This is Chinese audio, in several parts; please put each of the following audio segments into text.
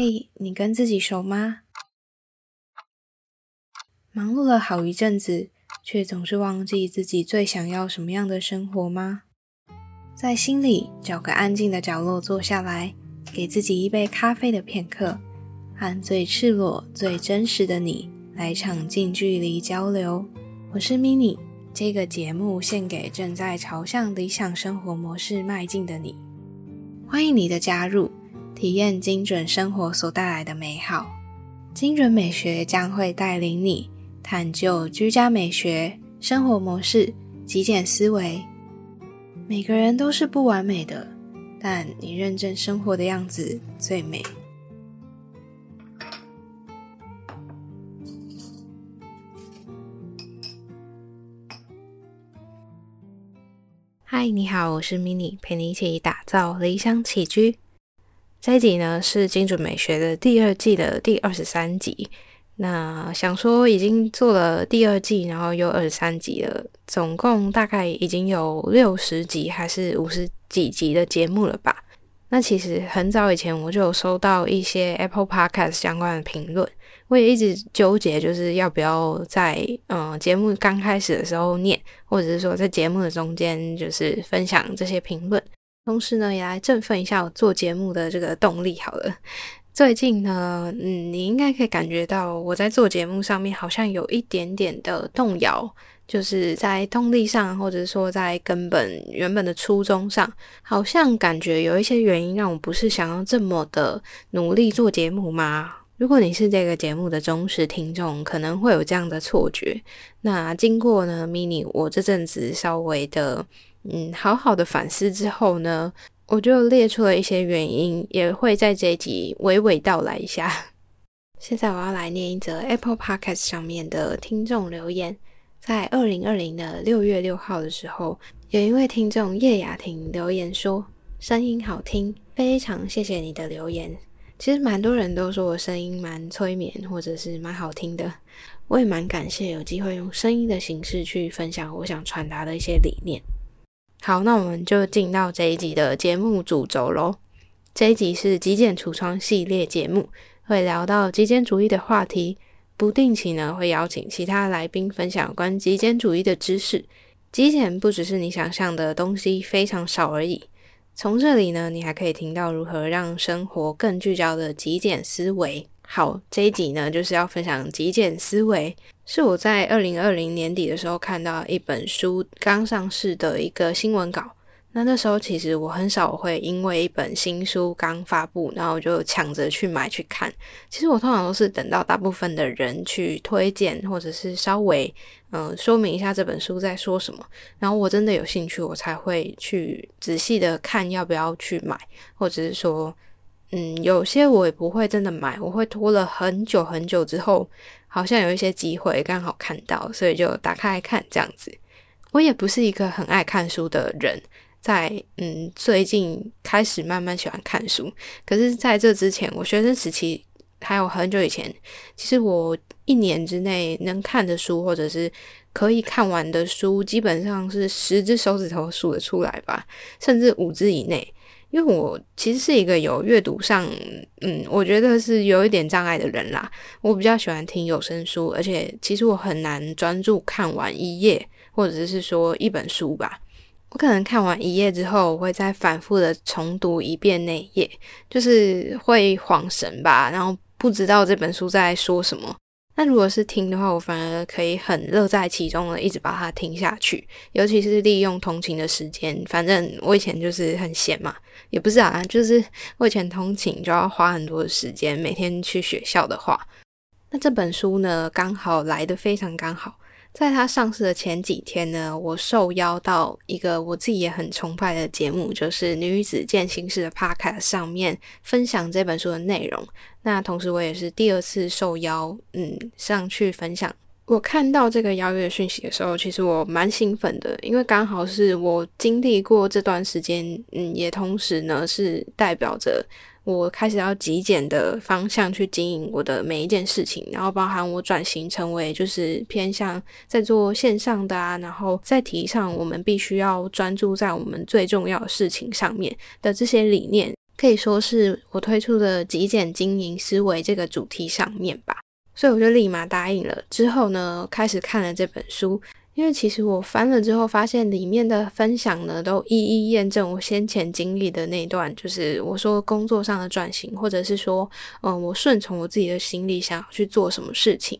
嘿，你跟自己熟吗？忙碌了好一阵子，却总是忘记自己最想要什么样的生活吗？在心里找个安静的角落坐下来，给自己一杯咖啡的片刻，和最赤裸、最真实的你来场近距离交流。我是 mini，这个节目献给正在朝向理想生活模式迈进的你。欢迎你的加入，体验精准生活所带来的美好。精准美学将会带领你探究居家美学、生活模式、极简思维。每个人都是不完美的，但你认真生活的样子最美。嗨，你好，我是 mini，陪你一起打造理想起居。这一集呢是精准美学的第二季的第二十三集。那想说已经做了第二季，然后又二十三集了，总共大概已经有六十集还是五十几集的节目了吧？那其实很早以前我就有收到一些 Apple Podcast 相关的评论。我也一直纠结，就是要不要在嗯节目刚开始的时候念，或者是说在节目的中间就是分享这些评论，同时呢也来振奋一下我做节目的这个动力。好了，最近呢，嗯，你应该可以感觉到我在做节目上面好像有一点点的动摇，就是在动力上，或者说在根本原本的初衷上，好像感觉有一些原因让我不是想要这么的努力做节目吗？如果你是这个节目的忠实听众，可能会有这样的错觉。那经过呢，mini 我这阵子稍微的嗯好好的反思之后呢，我就列出了一些原因，也会在这一集娓娓道来一下。现在我要来念一则 Apple Podcast 上面的听众留言，在二零二零的六月六号的时候，有一位听众叶雅婷留言说：“声音好听，非常谢谢你的留言。”其实蛮多人都说我声音蛮催眠，或者是蛮好听的。我也蛮感谢有机会用声音的形式去分享我想传达的一些理念。好，那我们就进到这一集的节目主轴喽。这一集是极简橱窗系列节目，会聊到极简主义的话题。不定期呢会邀请其他来宾分享关极简主义的知识。极简不只是你想象的东西非常少而已。从这里呢，你还可以听到如何让生活更聚焦的极简思维。好，这一集呢就是要分享极简思维，是我在二零二零年底的时候看到一本书刚上市的一个新闻稿。那那时候其实我很少会因为一本新书刚发布，然后就抢着去买去看。其实我通常都是等到大部分的人去推荐，或者是稍微嗯说明一下这本书在说什么，然后我真的有兴趣，我才会去仔细的看要不要去买，或者是说嗯有些我也不会真的买，我会拖了很久很久之后，好像有一些机会刚好看到，所以就打开来看这样子。我也不是一个很爱看书的人。在嗯，最近开始慢慢喜欢看书，可是在这之前，我学生时期还有很久以前，其实我一年之内能看的书，或者是可以看完的书，基本上是十只手指头数得出来吧，甚至五只以内。因为我其实是一个有阅读上，嗯，我觉得是有一点障碍的人啦。我比较喜欢听有声书，而且其实我很难专注看完一页，或者是说一本书吧。我可能看完一页之后，我会再反复的重读一遍那页，就是会恍神吧，然后不知道这本书在说什么。那如果是听的话，我反而可以很乐在其中的一直把它听下去，尤其是利用通勤的时间。反正我以前就是很闲嘛，也不是啊，就是我以前通勤就要花很多的时间，每天去学校的话，那这本书呢，刚好来的非常刚好。在它上市的前几天呢，我受邀到一个我自己也很崇拜的节目，就是《女子健心事》的 Podcast 上面分享这本书的内容。那同时，我也是第二次受邀，嗯，上去分享。我看到这个邀约讯息的时候，其实我蛮兴奋的，因为刚好是我经历过这段时间，嗯，也同时呢是代表着。我开始要极简的方向去经营我的每一件事情，然后包含我转型成为就是偏向在做线上的啊，然后在提倡我们必须要专注在我们最重要的事情上面的这些理念，可以说是我推出的极简经营思维这个主题上面吧。所以我就立马答应了。之后呢，开始看了这本书。因为其实我翻了之后，发现里面的分享呢，都一一验证我先前经历的那段，就是我说工作上的转型，或者是说，嗯，我顺从我自己的心里，想要去做什么事情。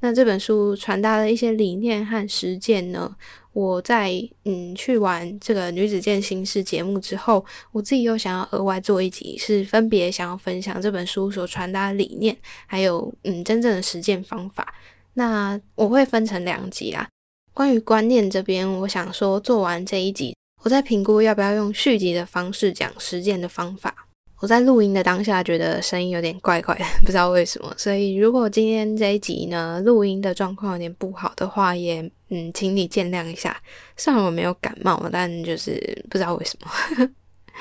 那这本书传达的一些理念和实践呢，我在嗯去完这个女子健心事节目之后，我自己又想要额外做一集，是分别想要分享这本书所传达的理念，还有嗯真正的实践方法。那我会分成两集啦。关于观念这边，我想说，做完这一集，我在评估要不要用续集的方式讲实践的方法。我在录音的当下觉得声音有点怪怪的，不知道为什么。所以如果今天这一集呢，录音的状况有点不好的话，也嗯，请你见谅一下。虽然我没有感冒，但就是不知道为什么。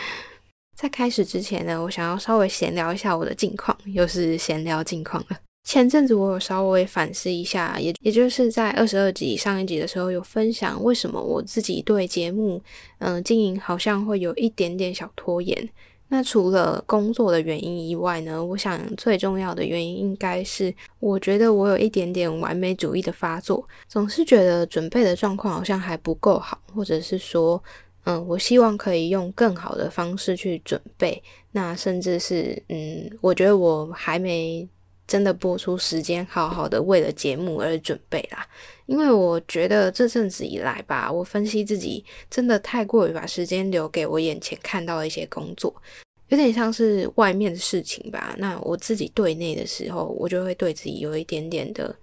在开始之前呢，我想要稍微闲聊一下我的近况，又是闲聊近况了。前阵子我有稍微反思一下，也也就是在二十二集上一集的时候有分享，为什么我自己对节目嗯经营好像会有一点点小拖延。那除了工作的原因以外呢，我想最重要的原因应该是，我觉得我有一点点完美主义的发作，总是觉得准备的状况好像还不够好，或者是说，嗯，我希望可以用更好的方式去准备。那甚至是，嗯，我觉得我还没。真的播出时间，好好的为了节目而准备啦。因为我觉得这阵子以来吧，我分析自己真的太过于把时间留给我眼前看到的一些工作，有点像是外面的事情吧。那我自己对内的时候，我就会对自己有一点点的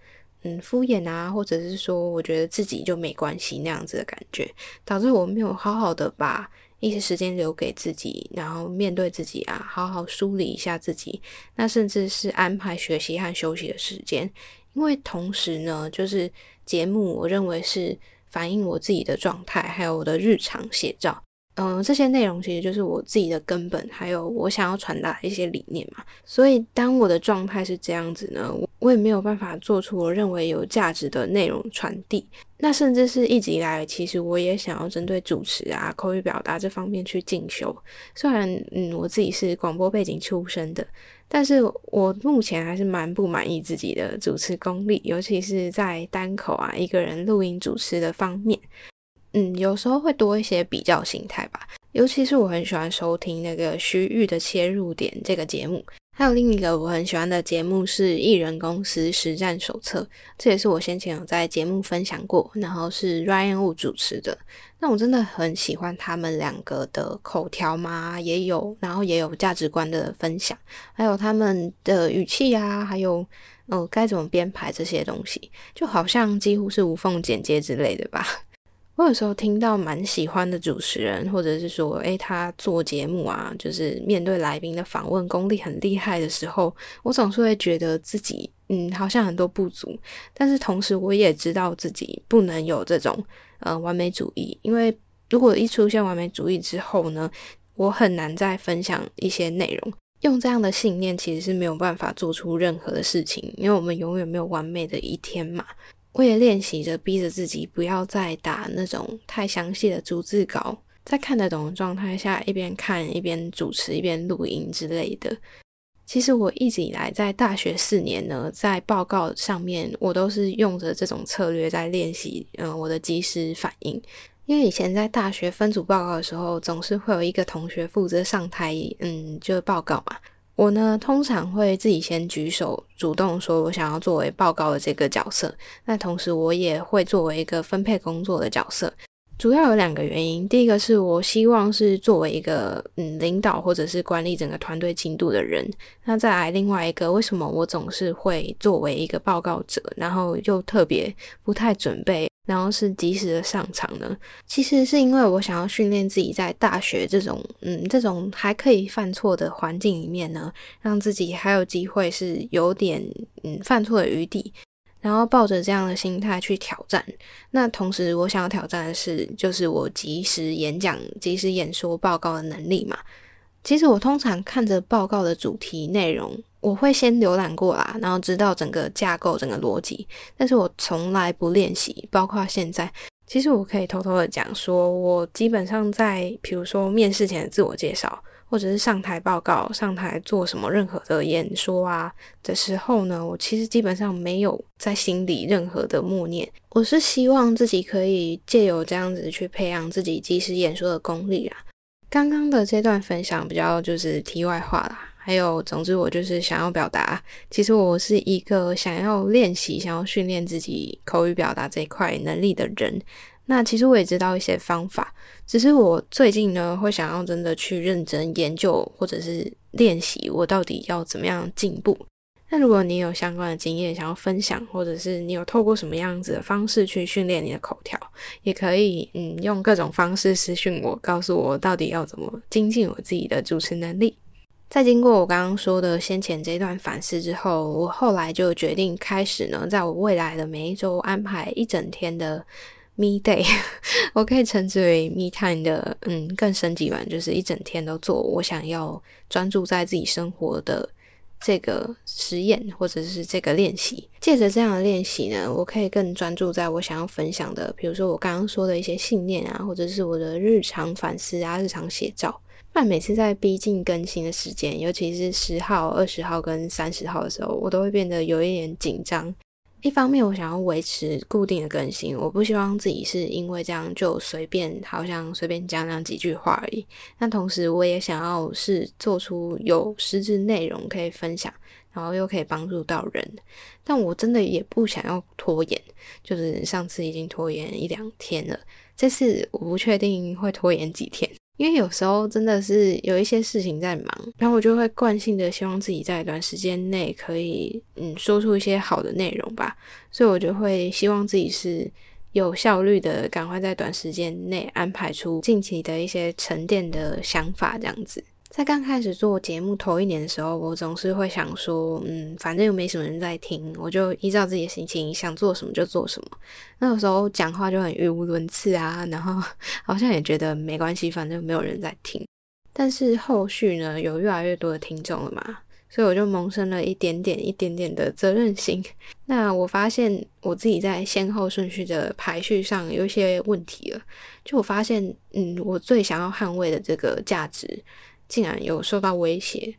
嗯敷衍啊，或者是说我觉得自己就没关系那样子的感觉，导致我没有好好的把。一些时间留给自己，然后面对自己啊，好好梳理一下自己。那甚至是安排学习和休息的时间，因为同时呢，就是节目，我认为是反映我自己的状态，还有我的日常写照。嗯，这些内容其实就是我自己的根本，还有我想要传达的一些理念嘛。所以，当我的状态是这样子呢，我我也没有办法做出我认为有价值的内容传递。那甚至是一直以来，其实我也想要针对主持啊、口语表达这方面去进修。虽然，嗯，我自己是广播背景出身的，但是我目前还是蛮不满意自己的主持功力，尤其是在单口啊、一个人录音主持的方面。嗯，有时候会多一些比较心态吧，尤其是我很喜欢收听那个徐玉的切入点这个节目，还有另一个我很喜欢的节目是艺人公司实战手册，这也是我先前有在节目分享过，然后是 Ryan Wu 主持的，那我真的很喜欢他们两个的口条嘛，也有，然后也有价值观的分享，还有他们的语气啊，还有哦该怎么编排这些东西，就好像几乎是无缝剪接之类的吧。我有时候听到蛮喜欢的主持人，或者是说，诶，他做节目啊，就是面对来宾的访问功力很厉害的时候，我总是会觉得自己，嗯，好像很多不足。但是同时，我也知道自己不能有这种，呃，完美主义。因为如果一出现完美主义之后呢，我很难再分享一些内容。用这样的信念，其实是没有办法做出任何的事情，因为我们永远没有完美的一天嘛。我也练习着，逼着自己不要再打那种太详细的逐字稿，在看得懂的状态下，一边看一边主持一边录音之类的。其实我一直以来在大学四年呢，在报告上面，我都是用着这种策略在练习，嗯，我的即时反应。因为以前在大学分组报告的时候，总是会有一个同学负责上台，嗯，就报告嘛。我呢，通常会自己先举手，主动说我想要作为报告的这个角色。那同时，我也会作为一个分配工作的角色。主要有两个原因，第一个是我希望是作为一个嗯领导或者是管理整个团队进度的人。那再来另外一个，为什么我总是会作为一个报告者，然后又特别不太准备？然后是及时的上场呢，其实是因为我想要训练自己在大学这种嗯这种还可以犯错的环境里面呢，让自己还有机会是有点嗯犯错的余地，然后抱着这样的心态去挑战。那同时我想要挑战的是，就是我及时演讲、及时演说报告的能力嘛。其实我通常看着报告的主题内容。我会先浏览过啦，然后知道整个架构、整个逻辑，但是我从来不练习。包括现在，其实我可以偷偷的讲，说我基本上在，比如说面试前的自我介绍，或者是上台报告、上台做什么任何的演说啊的时候呢，我其实基本上没有在心里任何的默念。我是希望自己可以借由这样子去培养自己即时演说的功力啊。刚刚的这段分享比较就是题外话啦。还有，总之我就是想要表达，其实我是一个想要练习、想要训练自己口语表达这一块能力的人。那其实我也知道一些方法，只是我最近呢会想要真的去认真研究或者是练习，我到底要怎么样进步。那如果你有相关的经验想要分享，或者是你有透过什么样子的方式去训练你的口条，也可以嗯用各种方式私讯我，告诉我到底要怎么精进我自己的主持能力。在经过我刚刚说的先前这段反思之后，我后来就决定开始呢，在我未来的每一周安排一整天的 me day，我可以称之为 me time 的，嗯，更升级版，就是一整天都做我想要专注在自己生活的这个实验或者是这个练习。借着这样的练习呢，我可以更专注在我想要分享的，比如说我刚刚说的一些信念啊，或者是我的日常反思啊，日常写照。但每次在逼近更新的时间，尤其是十号、二十号跟三十号的时候，我都会变得有一点紧张。一方面，我想要维持固定的更新，我不希望自己是因为这样就随便，好像随便讲讲几句话而已。那同时，我也想要是做出有实质内容可以分享，然后又可以帮助到人。但我真的也不想要拖延，就是上次已经拖延一两天了，这次我不确定会拖延几天。因为有时候真的是有一些事情在忙，然后我就会惯性的希望自己在短时间内可以嗯说出一些好的内容吧，所以我就会希望自己是有效率的，赶快在短时间内安排出近期的一些沉淀的想法，这样子。在刚开始做节目头一年的时候，我总是会想说，嗯，反正又没什么人在听，我就依照自己的心情想做什么就做什么。那个时候讲话就很语无伦次啊，然后 好像也觉得没关系，反正没有人在听。但是后续呢，有越来越多的听众了嘛，所以我就萌生了一点点、一点点的责任心。那我发现我自己在先后顺序的排序上有一些问题了，就我发现，嗯，我最想要捍卫的这个价值。竟然有受到威胁，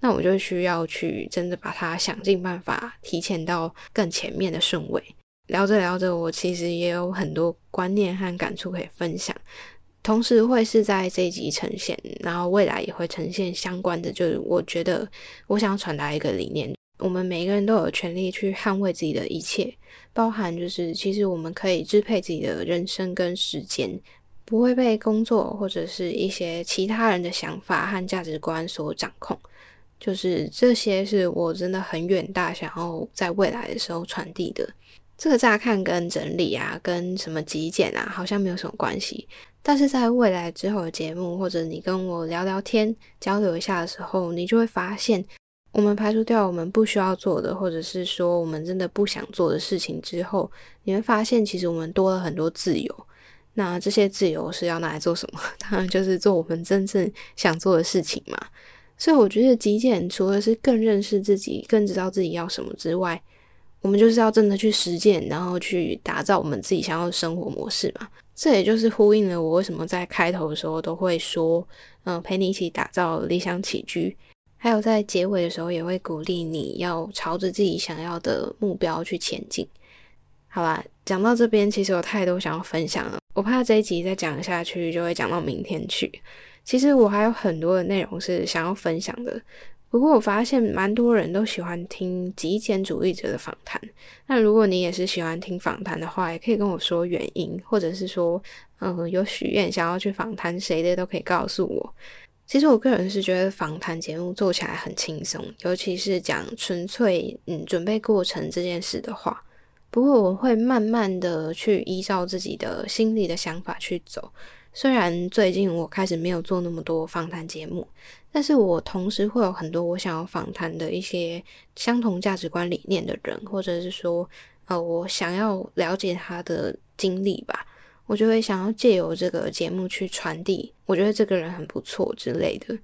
那我就需要去真的把它想尽办法提前到更前面的顺位。聊着聊着，我其实也有很多观念和感触可以分享，同时会是在这一集呈现，然后未来也会呈现相关的。就是我觉得我想传达一个理念：我们每个人都有权利去捍卫自己的一切，包含就是其实我们可以支配自己的人生跟时间。不会被工作或者是一些其他人的想法和价值观所掌控，就是这些是我真的很远大，想要在未来的时候传递的。这个乍看跟整理啊，跟什么极简啊，好像没有什么关系。但是在未来之后的节目，或者你跟我聊聊天、交流一下的时候，你就会发现，我们排除掉我们不需要做的，或者是说我们真的不想做的事情之后，你会发现，其实我们多了很多自由。那这些自由是要拿来做什么？当然就是做我们真正想做的事情嘛。所以我觉得极简除了是更认识自己、更知道自己要什么之外，我们就是要真的去实践，然后去打造我们自己想要的生活模式嘛。这也就是呼应了我为什么在开头的时候都会说，嗯，陪你一起打造理想起居，还有在结尾的时候也会鼓励你要朝着自己想要的目标去前进。好啦，讲到这边，其实有太多想要分享了。我怕这一集再讲下去，就会讲到明天去。其实我还有很多的内容是想要分享的，不过我发现蛮多人都喜欢听极简主义者的访谈。那如果你也是喜欢听访谈的话，也可以跟我说原因，或者是说，嗯，有许愿想要去访谈谁的，都可以告诉我。其实我个人是觉得访谈节目做起来很轻松，尤其是讲纯粹嗯准备过程这件事的话。不过我会慢慢的去依照自己的心里的想法去走。虽然最近我开始没有做那么多访谈节目，但是我同时会有很多我想要访谈的一些相同价值观理念的人，或者是说，呃，我想要了解他的经历吧，我就会想要借由这个节目去传递，我觉得这个人很不错之类的。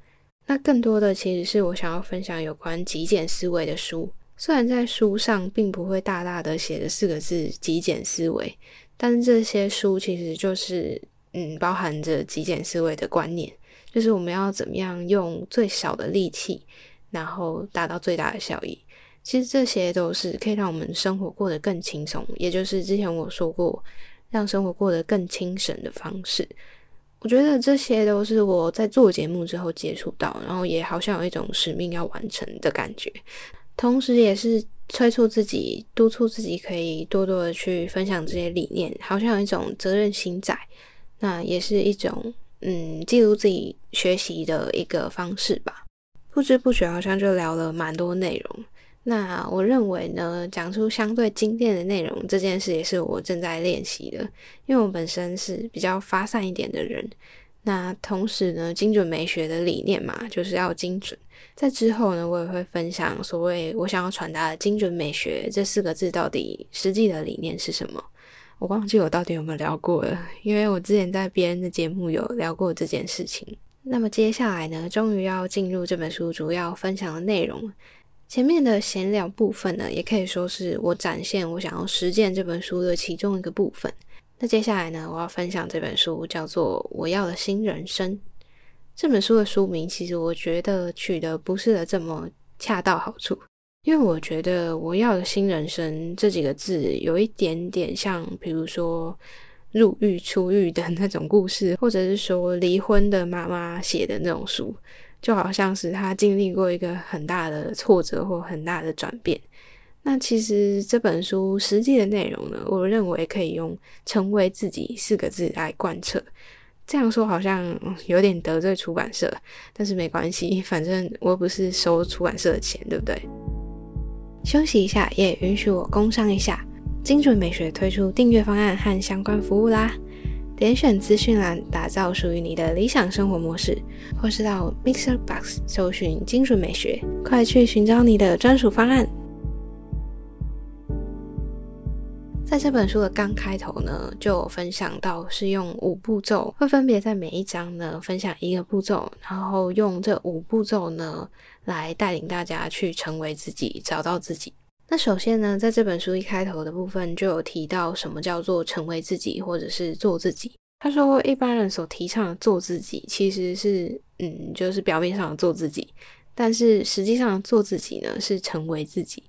那更多的其实是我想要分享有关极简思维的书。虽然在书上并不会大大的写着四个字“极简思维”，但是这些书其实就是嗯包含着极简思维的观念，就是我们要怎么样用最少的力气，然后达到最大的效益。其实这些都是可以让我们生活过得更轻松，也就是之前我说过，让生活过得更轻省的方式。我觉得这些都是我在做节目之后接触到，然后也好像有一种使命要完成的感觉，同时也是催促自己、督促自己可以多多的去分享这些理念，好像有一种责任心在。那也是一种。嗯，记录自己学习的一个方式吧。不知不觉好像就聊了蛮多内容。那我认为呢，讲出相对精炼的内容这件事，也是我正在练习的。因为我本身是比较发散一点的人。那同时呢，精准美学的理念嘛，就是要精准。在之后呢，我也会分享所谓我想要传达的精准美学这四个字到底实际的理念是什么。我忘记我到底有没有聊过了，因为我之前在别人的节目有聊过这件事情。那么接下来呢，终于要进入这本书主要分享的内容。前面的闲聊部分呢，也可以说是我展现我想要实践这本书的其中一个部分。那接下来呢，我要分享这本书叫做《我要的新人生》。这本书的书名其实我觉得取得不是的这么恰到好处。因为我觉得我要的新人生这几个字有一点点像，比如说入狱出狱的那种故事，或者是说离婚的妈妈写的那种书，就好像是他经历过一个很大的挫折或很大的转变。那其实这本书实际的内容呢，我认为可以用“成为自己”四个字来贯彻。这样说好像有点得罪出版社，但是没关系，反正我又不是收出版社的钱，对不对？休息一下，也允许我工商一下。精准美学推出订阅方案和相关服务啦！点选资讯栏，打造属于你的理想生活模式，或是到 Mixer Box 搜寻精准美学，快去寻找你的专属方案。在这本书的刚开头呢，就有分享到是用五步骤，会分别在每一章呢分享一个步骤，然后用这五步骤呢来带领大家去成为自己，找到自己。那首先呢，在这本书一开头的部分就有提到什么叫做成为自己，或者是做自己。他说，一般人所提倡的做自己，其实是嗯，就是表面上的做自己，但是实际上做自己呢是成为自己。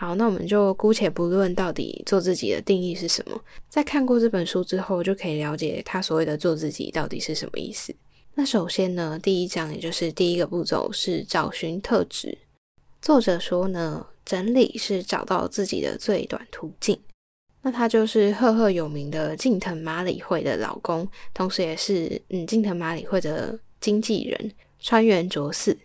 好，那我们就姑且不论到底做自己的定义是什么，在看过这本书之后，就可以了解他所谓的做自己到底是什么意思。那首先呢，第一章也就是第一个步骤是找寻特质。作者说呢，整理是找到自己的最短途径。那他就是赫赫有名的近藤麻里惠的老公，同时也是嗯近藤麻里惠的经纪人川原卓四。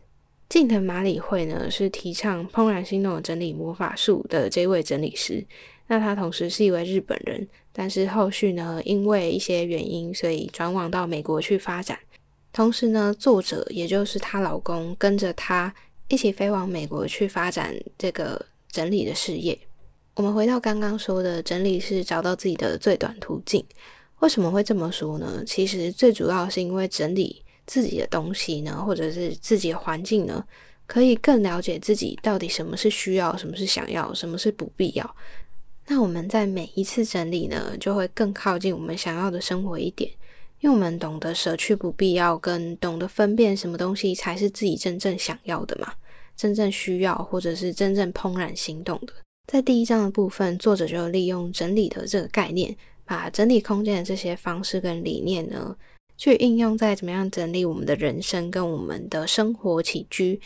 近藤麻里惠呢，是提倡怦然心动整理魔法术的这位整理师。那他同时是一位日本人，但是后续呢，因为一些原因，所以转往到美国去发展。同时呢，作者也就是她老公，跟着她一起飞往美国去发展这个整理的事业。我们回到刚刚说的，整理是找到自己的最短途径。为什么会这么说呢？其实最主要是因为整理。自己的东西呢，或者是自己的环境呢，可以更了解自己到底什么是需要，什么是想要，什么是不必要。那我们在每一次整理呢，就会更靠近我们想要的生活一点，因为我们懂得舍去不必要，跟懂得分辨什么东西才是自己真正想要的嘛，真正需要或者是真正怦然心动的。在第一章的部分，作者就利用整理的这个概念，把整理空间的这些方式跟理念呢。去应用在怎么样整理我们的人生跟我们的生活起居，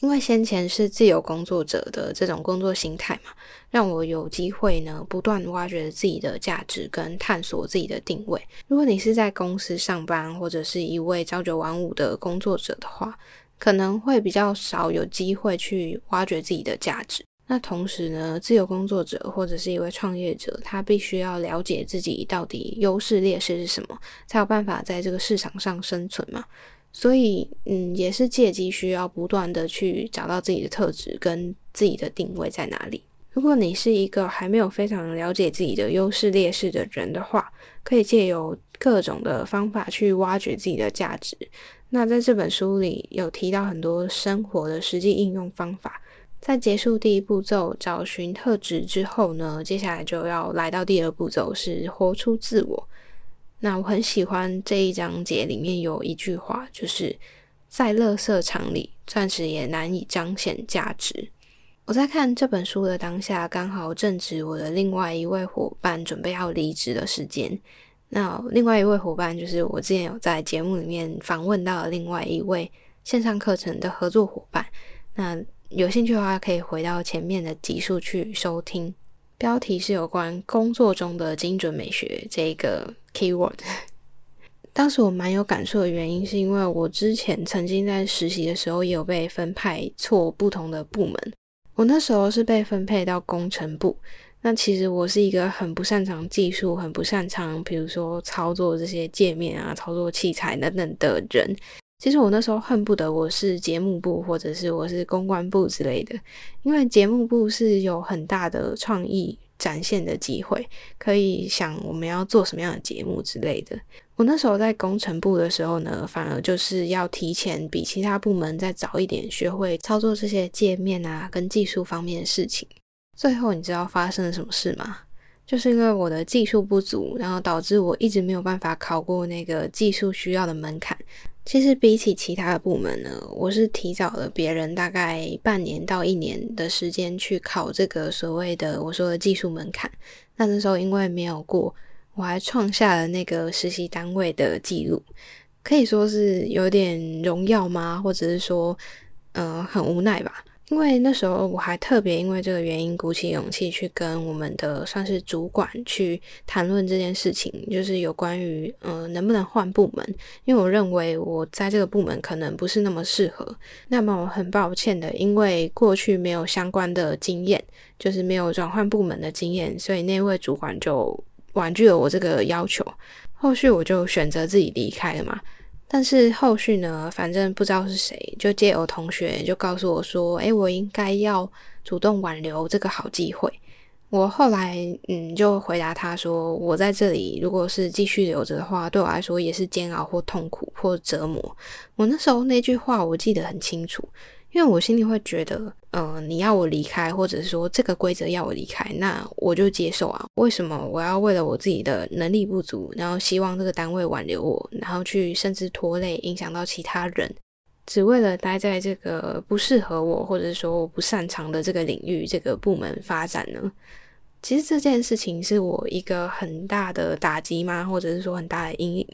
因为先前是自由工作者的这种工作心态嘛，让我有机会呢不断挖掘自己的价值跟探索自己的定位。如果你是在公司上班或者是一位朝九晚五的工作者的话，可能会比较少有机会去挖掘自己的价值。那同时呢，自由工作者或者是一位创业者，他必须要了解自己到底优势劣势是什么，才有办法在这个市场上生存嘛。所以，嗯，也是借机需要不断的去找到自己的特质跟自己的定位在哪里。如果你是一个还没有非常了解自己的优势劣势的人的话，可以借由各种的方法去挖掘自己的价值。那在这本书里有提到很多生活的实际应用方法。在结束第一步骤找寻特质之后呢，接下来就要来到第二步骤，是活出自我。那我很喜欢这一章节里面有一句话，就是在垃圾场里，钻石也难以彰显价值。我在看这本书的当下，刚好正值我的另外一位伙伴准备要离职的时间。那另外一位伙伴就是我之前有在节目里面访问到的另外一位线上课程的合作伙伴。那有兴趣的话，可以回到前面的集数去收听。标题是有关工作中的精准美学这个 keyword。当时我蛮有感触的原因，是因为我之前曾经在实习的时候也有被分派错不同的部门。我那时候是被分配到工程部。那其实我是一个很不擅长技术、很不擅长，比如说操作这些界面啊、操作器材等等的人。其实我那时候恨不得我是节目部，或者是我是公关部之类的，因为节目部是有很大的创意展现的机会，可以想我们要做什么样的节目之类的。我那时候在工程部的时候呢，反而就是要提前比其他部门再早一点学会操作这些界面啊，跟技术方面的事情。最后你知道发生了什么事吗？就是因为我的技术不足，然后导致我一直没有办法考过那个技术需要的门槛。其实比起其他的部门呢，我是提早了别人大概半年到一年的时间去考这个所谓的我说的技术门槛。那那时候因为没有过，我还创下了那个实习单位的记录，可以说是有点荣耀吗？或者是说，嗯，很无奈吧。因为那时候我还特别因为这个原因鼓起勇气去跟我们的算是主管去谈论这件事情，就是有关于嗯能不能换部门，因为我认为我在这个部门可能不是那么适合。那么我很抱歉的，因为过去没有相关的经验，就是没有转换部门的经验，所以那位主管就婉拒了我这个要求。后续我就选择自己离开了嘛。但是后续呢，反正不知道是谁，就借我同学就告诉我说：“哎，我应该要主动挽留这个好机会。”我后来嗯，就回答他说：“我在这里，如果是继续留着的话，对我来说也是煎熬或痛苦或折磨。”我那时候那句话我记得很清楚。因为我心里会觉得，嗯，你要我离开，或者是说这个规则要我离开，那我就接受啊。为什么我要为了我自己的能力不足，然后希望这个单位挽留我，然后去甚至拖累、影响到其他人，只为了待在这个不适合我，或者说我不擅长的这个领域、这个部门发展呢？其实这件事情是我一个很大的打击吗？或者是说很大的阴影？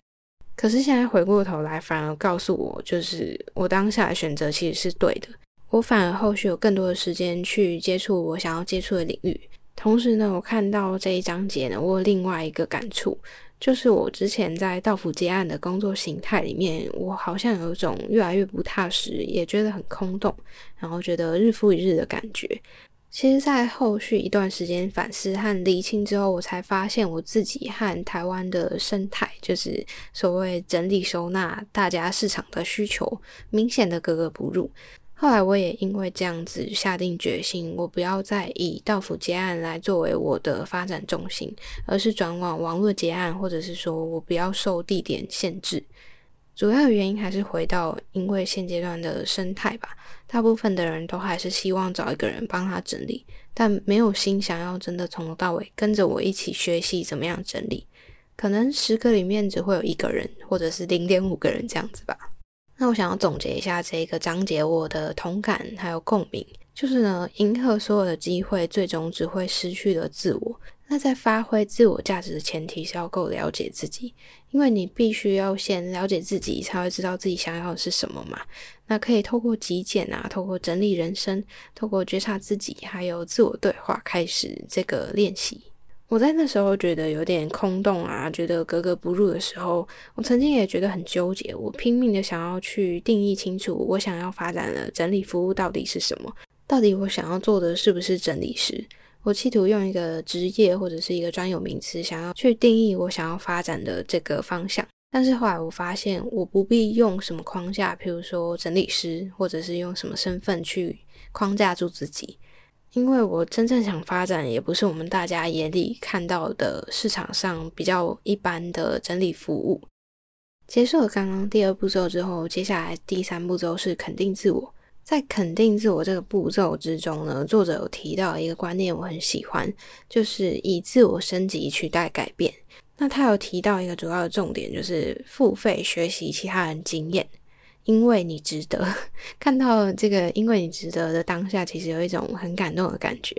可是现在回过头来，反而告诉我，就是我当下的选择其实是对的。我反而后续有更多的时间去接触我想要接触的领域。同时呢，我看到这一章节呢，我有另外一个感触，就是我之前在道府接案的工作形态里面，我好像有一种越来越不踏实，也觉得很空洞，然后觉得日复一日的感觉。其实，在后续一段时间反思和理清之后，我才发现我自己和台湾的生态，就是所谓整理收纳大家市场的需求，明显的格格不入。后来，我也因为这样子下定决心，我不要再以到府结案来作为我的发展重心，而是转往网络结案，或者是说我不要受地点限制。主要的原因还是回到，因为现阶段的生态吧，大部分的人都还是希望找一个人帮他整理，但没有心想要真的从头到尾跟着我一起学习怎么样整理。可能十个里面只会有一个人，或者是零点五个人这样子吧。那我想要总结一下这个章节，我的同感还有共鸣，就是呢，迎合所有的机会，最终只会失去了自我。那在发挥自我价值的前提是要够了解自己，因为你必须要先了解自己，才会知道自己想要的是什么嘛。那可以透过极简啊，透过整理人生，透过觉察自己，还有自我对话开始这个练习。我在那时候觉得有点空洞啊，觉得格格不入的时候，我曾经也觉得很纠结。我拼命的想要去定义清楚，我想要发展的整理服务到底是什么？到底我想要做的是不是整理师？我企图用一个职业或者是一个专有名词，想要去定义我想要发展的这个方向。但是后来我发现，我不必用什么框架，譬如说整理师，或者是用什么身份去框架住自己。因为我真正想发展，也不是我们大家眼里看到的市场上比较一般的整理服务。结束了刚刚第二步骤之后，接下来第三步骤是肯定自我。在肯定自我这个步骤之中呢，作者有提到一个观念，我很喜欢，就是以自我升级取代改变。那他有提到一个主要的重点，就是付费学习其他人经验，因为你值得。看到这个“因为你值得”的当下，其实有一种很感动的感觉，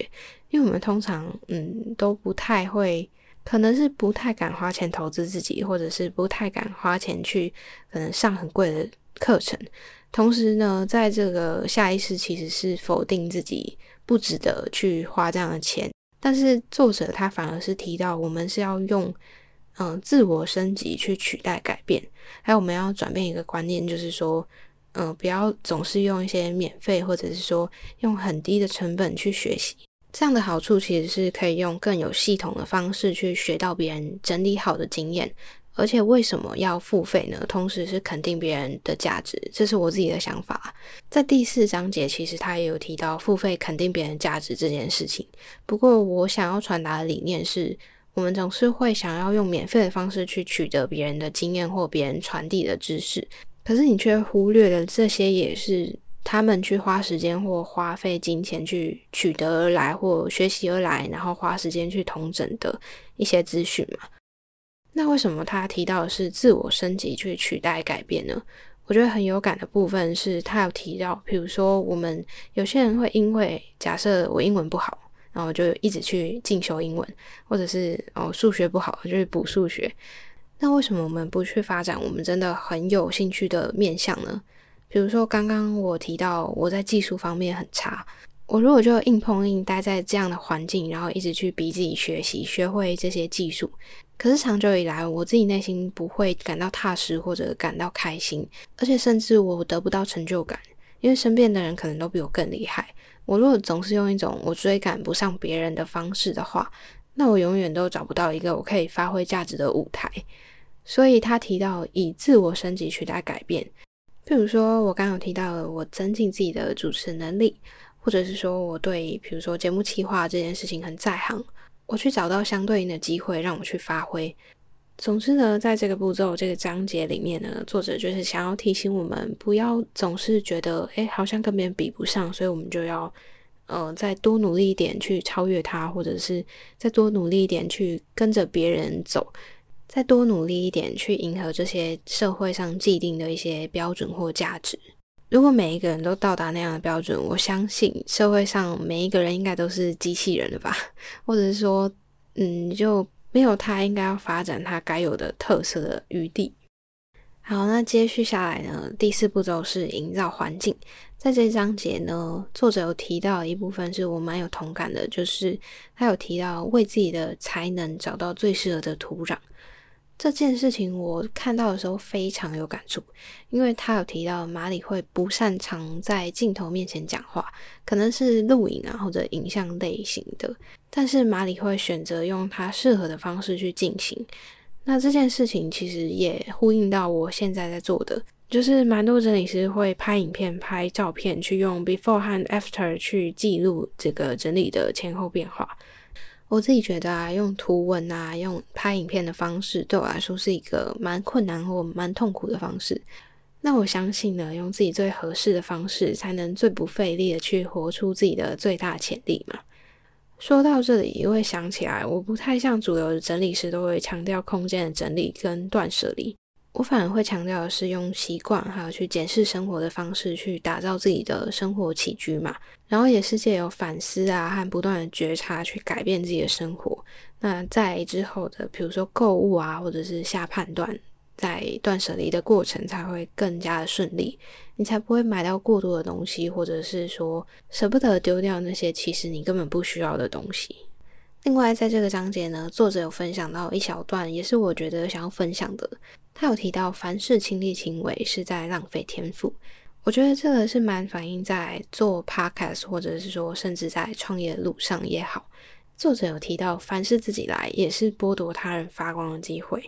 因为我们通常嗯都不太会，可能是不太敢花钱投资自己，或者是不太敢花钱去可能上很贵的课程。同时呢，在这个下意识其实是否定自己不值得去花这样的钱，但是作者他反而是提到，我们是要用。嗯，自我升级去取代改变，还有我们要转变一个观念，就是说，嗯，不要总是用一些免费或者是说用很低的成本去学习。这样的好处其实是可以用更有系统的方式去学到别人整理好的经验。而且为什么要付费呢？同时是肯定别人的价值，这是我自己的想法。在第四章节，其实他也有提到付费肯定别人价值这件事情。不过我想要传达的理念是。我们总是会想要用免费的方式去取得别人的经验或别人传递的知识，可是你却忽略了这些也是他们去花时间或花费金钱去取得而来或学习而来，然后花时间去统整的一些资讯嘛？那为什么他提到的是自我升级去取代改变呢？我觉得很有感的部分是他有提到，比如说我们有些人会因为假设我英文不好。然后就一直去进修英文，或者是哦数学不好就去补数学。那为什么我们不去发展我们真的很有兴趣的面向呢？比如说刚刚我提到我在技术方面很差，我如果就硬碰硬待在这样的环境，然后一直去逼自己学习，学会这些技术，可是长久以来我自己内心不会感到踏实或者感到开心，而且甚至我得不到成就感，因为身边的人可能都比我更厉害。我如果总是用一种我追赶不上别人的方式的话，那我永远都找不到一个我可以发挥价值的舞台。所以他提到以自我升级取代改变，譬如说我刚刚提到了我增进自己的主持能力，或者是说我对比如说节目企划这件事情很在行，我去找到相对应的机会让我去发挥。总之呢，在这个步骤这个章节里面呢，作者就是想要提醒我们，不要总是觉得，哎，好像跟别人比不上，所以我们就要，呃，再多努力一点去超越他，或者是再多努力一点去跟着别人走，再多努力一点去迎合这些社会上既定的一些标准或价值。如果每一个人都到达那样的标准，我相信社会上每一个人应该都是机器人了吧，或者是说，嗯，就。没有他，应该要发展他该有的特色的余地。好，那接续下来呢？第四步骤是营造环境。在这章节呢，作者有提到一部分是我蛮有同感的，就是他有提到为自己的才能找到最适合的土壤。这件事情我看到的时候非常有感触，因为他有提到马里会不擅长在镜头面前讲话，可能是录影啊或者影像类型的，但是马里会选择用他适合的方式去进行。那这件事情其实也呼应到我现在在做的，就是蛮多整理师会拍影片、拍照片，去用 before 和 after 去记录这个整理的前后变化。我自己觉得啊，用图文啊，用拍影片的方式，对我来说是一个蛮困难或蛮痛苦的方式。那我相信呢，用自己最合适的方式，才能最不费力的去活出自己的最大潜力嘛。说到这里，又会想起来，我不太像主流的整理师，都会强调空间的整理跟断舍离。我反而会强调的是用习惯，还有去检视生活的方式，去打造自己的生活起居嘛。然后也是借由反思啊，和不断的觉察，去改变自己的生活。那在之后的，比如说购物啊，或者是下判断，在断舍离的过程才会更加的顺利，你才不会买到过多的东西，或者是说舍不得丢掉那些其实你根本不需要的东西。另外，在这个章节呢，作者有分享到一小段，也是我觉得想要分享的。他有提到，凡事亲力亲为是在浪费天赋。我觉得这个是蛮反映在做 podcast，或者是说甚至在创业路上也好。作者有提到，凡事自己来也是剥夺他人发光的机会。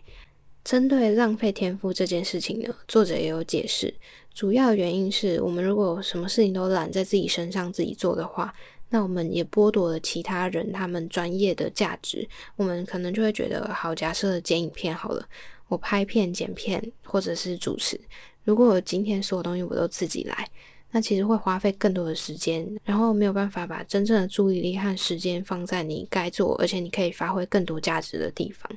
针对浪费天赋这件事情呢，作者也有解释，主要原因是我们如果什么事情都揽在自己身上自己做的话，那我们也剥夺了其他人他们专业的价值。我们可能就会觉得，好，假设剪影片好了。我拍片、剪片，或者是主持。如果我今天所有东西我都自己来，那其实会花费更多的时间，然后没有办法把真正的注意力和时间放在你该做，而且你可以发挥更多价值的地方。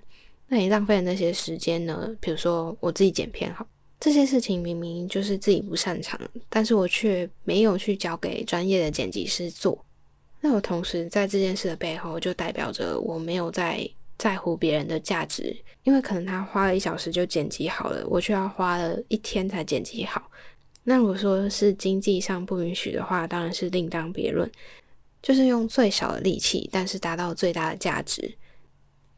那你浪费的那些时间呢？比如说我自己剪片好，这些事情明明就是自己不擅长，但是我却没有去交给专业的剪辑师做。那我同时在这件事的背后，就代表着我没有在在乎别人的价值，因为可能他花了一小时就剪辑好了，我却要花了一天才剪辑好。那如果说是经济上不允许的话，当然是另当别论。就是用最少的力气，但是达到最大的价值。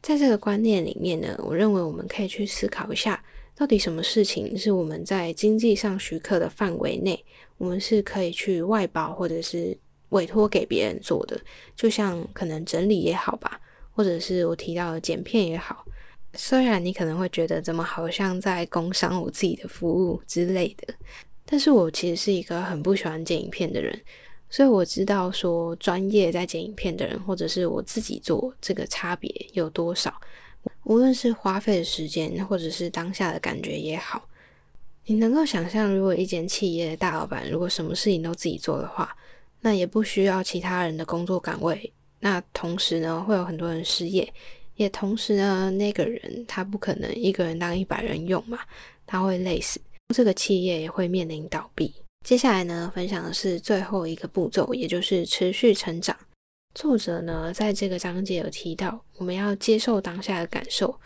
在这个观念里面呢，我认为我们可以去思考一下，到底什么事情是我们在经济上许可的范围内，我们是可以去外包或者是委托给别人做的。就像可能整理也好吧，或者是我提到的剪片也好。虽然你可能会觉得怎么好像在工商我自己的服务之类的，但是我其实是一个很不喜欢剪影片的人。所以我知道说专业在剪影片的人，或者是我自己做这个差别有多少。无论是花费的时间，或者是当下的感觉也好，你能够想象，如果一间企业的大老板如果什么事情都自己做的话，那也不需要其他人的工作岗位。那同时呢，会有很多人失业，也同时呢，那个人他不可能一个人当一百人用嘛，他会累死，这个企业也会面临倒闭。接下来呢，分享的是最后一个步骤，也就是持续成长。作者呢，在这个章节有提到，我们要接受当下的感受，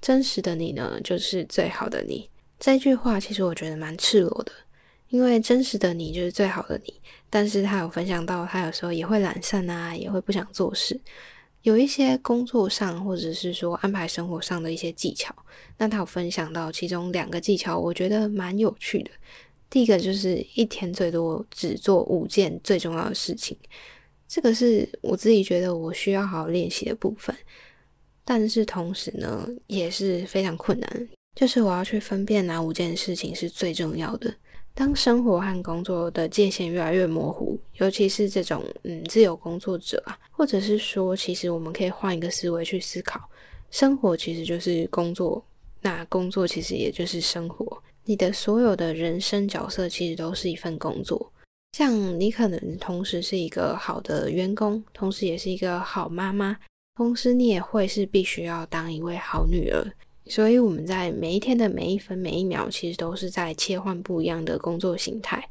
真实的你呢，就是最好的你。这句话其实我觉得蛮赤裸的，因为真实的你就是最好的你。但是他有分享到，他有时候也会懒散啊，也会不想做事，有一些工作上或者是说安排生活上的一些技巧。那他有分享到其中两个技巧，我觉得蛮有趣的。第一个就是一天最多只做五件最重要的事情，这个是我自己觉得我需要好好练习的部分。但是同时呢，也是非常困难，就是我要去分辨哪五件事情是最重要的。当生活和工作的界限越来越模糊，尤其是这种嗯自由工作者啊，或者是说，其实我们可以换一个思维去思考，生活其实就是工作，那工作其实也就是生活。你的所有的人生角色其实都是一份工作，像你可能同时是一个好的员工，同时也是一个好妈妈，同时你也会是必须要当一位好女儿。所以我们在每一天的每一分每一秒，其实都是在切换不一样的工作形态。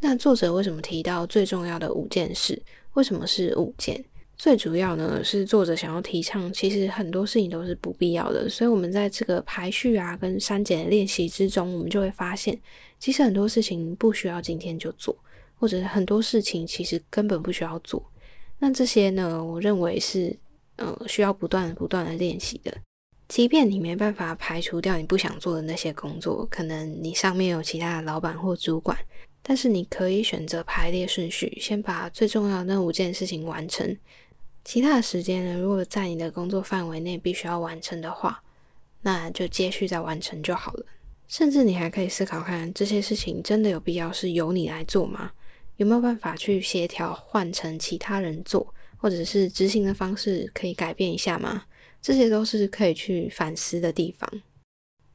那作者为什么提到最重要的五件事？为什么是五件？最主要呢是作者想要提倡，其实很多事情都是不必要的。所以，我们在这个排序啊跟删减的练习之中，我们就会发现，其实很多事情不需要今天就做，或者是很多事情其实根本不需要做。那这些呢，我认为是呃需要不断不断的练习的。即便你没办法排除掉你不想做的那些工作，可能你上面有其他的老板或主管，但是你可以选择排列顺序，先把最重要的那五件事情完成。其他的时间呢？如果在你的工作范围内必须要完成的话，那就接续再完成就好了。甚至你还可以思考看，这些事情真的有必要是由你来做吗？有没有办法去协调换成其他人做，或者是执行的方式可以改变一下吗？这些都是可以去反思的地方。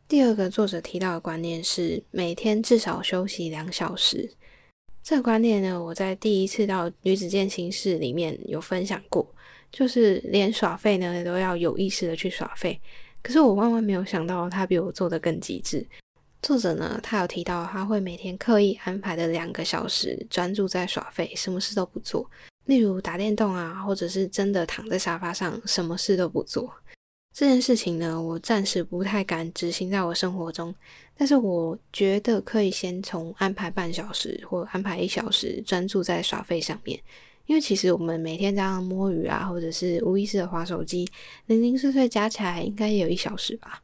第二个作者提到的观念是每天至少休息两小时。这个观念呢，我在第一次到女子健心室里面有分享过。就是连耍废呢都要有意识的去耍废，可是我万万没有想到他比我做的更极致。作者呢，他有提到他会每天刻意安排的两个小时专注在耍废，什么事都不做，例如打电动啊，或者是真的躺在沙发上什么事都不做。这件事情呢，我暂时不太敢执行在我生活中，但是我觉得可以先从安排半小时或安排一小时专注在耍废上面。因为其实我们每天这样摸鱼啊，或者是无意识的划手机，零零碎碎加起来应该也有一小时吧。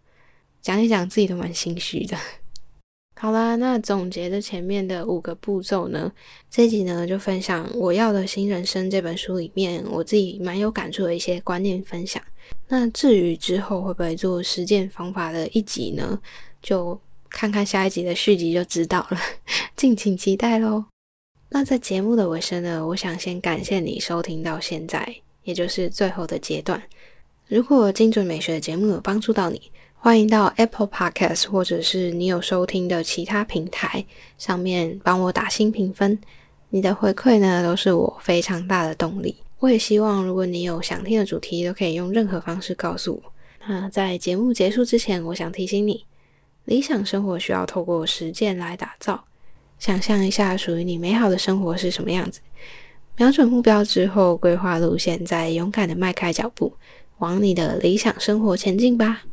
讲一讲自己都蛮心虚的。好啦，那总结的前面的五个步骤呢，这集呢就分享《我要的新人生》这本书里面我自己蛮有感触的一些观念分享。那至于之后会不会做实践方法的一集呢，就看看下一集的续集就知道了，敬请期待喽。那在节目的尾声呢，我想先感谢你收听到现在，也就是最后的阶段。如果精准美学的节目有帮助到你，欢迎到 Apple Podcast 或者是你有收听的其他平台上面帮我打新评分。你的回馈呢，都是我非常大的动力。我也希望，如果你有想听的主题，都可以用任何方式告诉我。那在节目结束之前，我想提醒你，理想生活需要透过实践来打造。想象一下属于你美好的生活是什么样子，瞄准目标之后，规划路线，再勇敢的迈开脚步，往你的理想生活前进吧。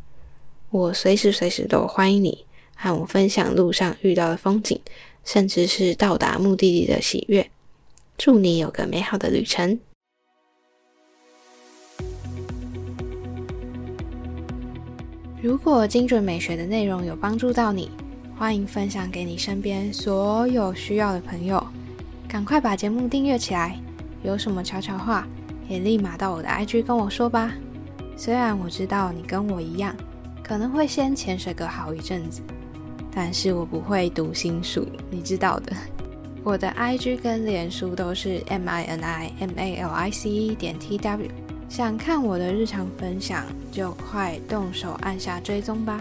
我随时随时都欢迎你和我分享路上遇到的风景，甚至是到达目的地的喜悦。祝你有个美好的旅程。如果精准美学的内容有帮助到你，欢迎分享给你身边所有需要的朋友。赶快把节目订阅起来，有什么悄悄话也立马到我的 IG 跟我说吧。虽然我知道你跟我一样，可能会先潜水个好一阵子，但是我不会读心术，你知道的。我的 IG 跟脸书都是 M I N I M A L I C E 点 T W。想看我的日常分享，就快动手按下追踪吧。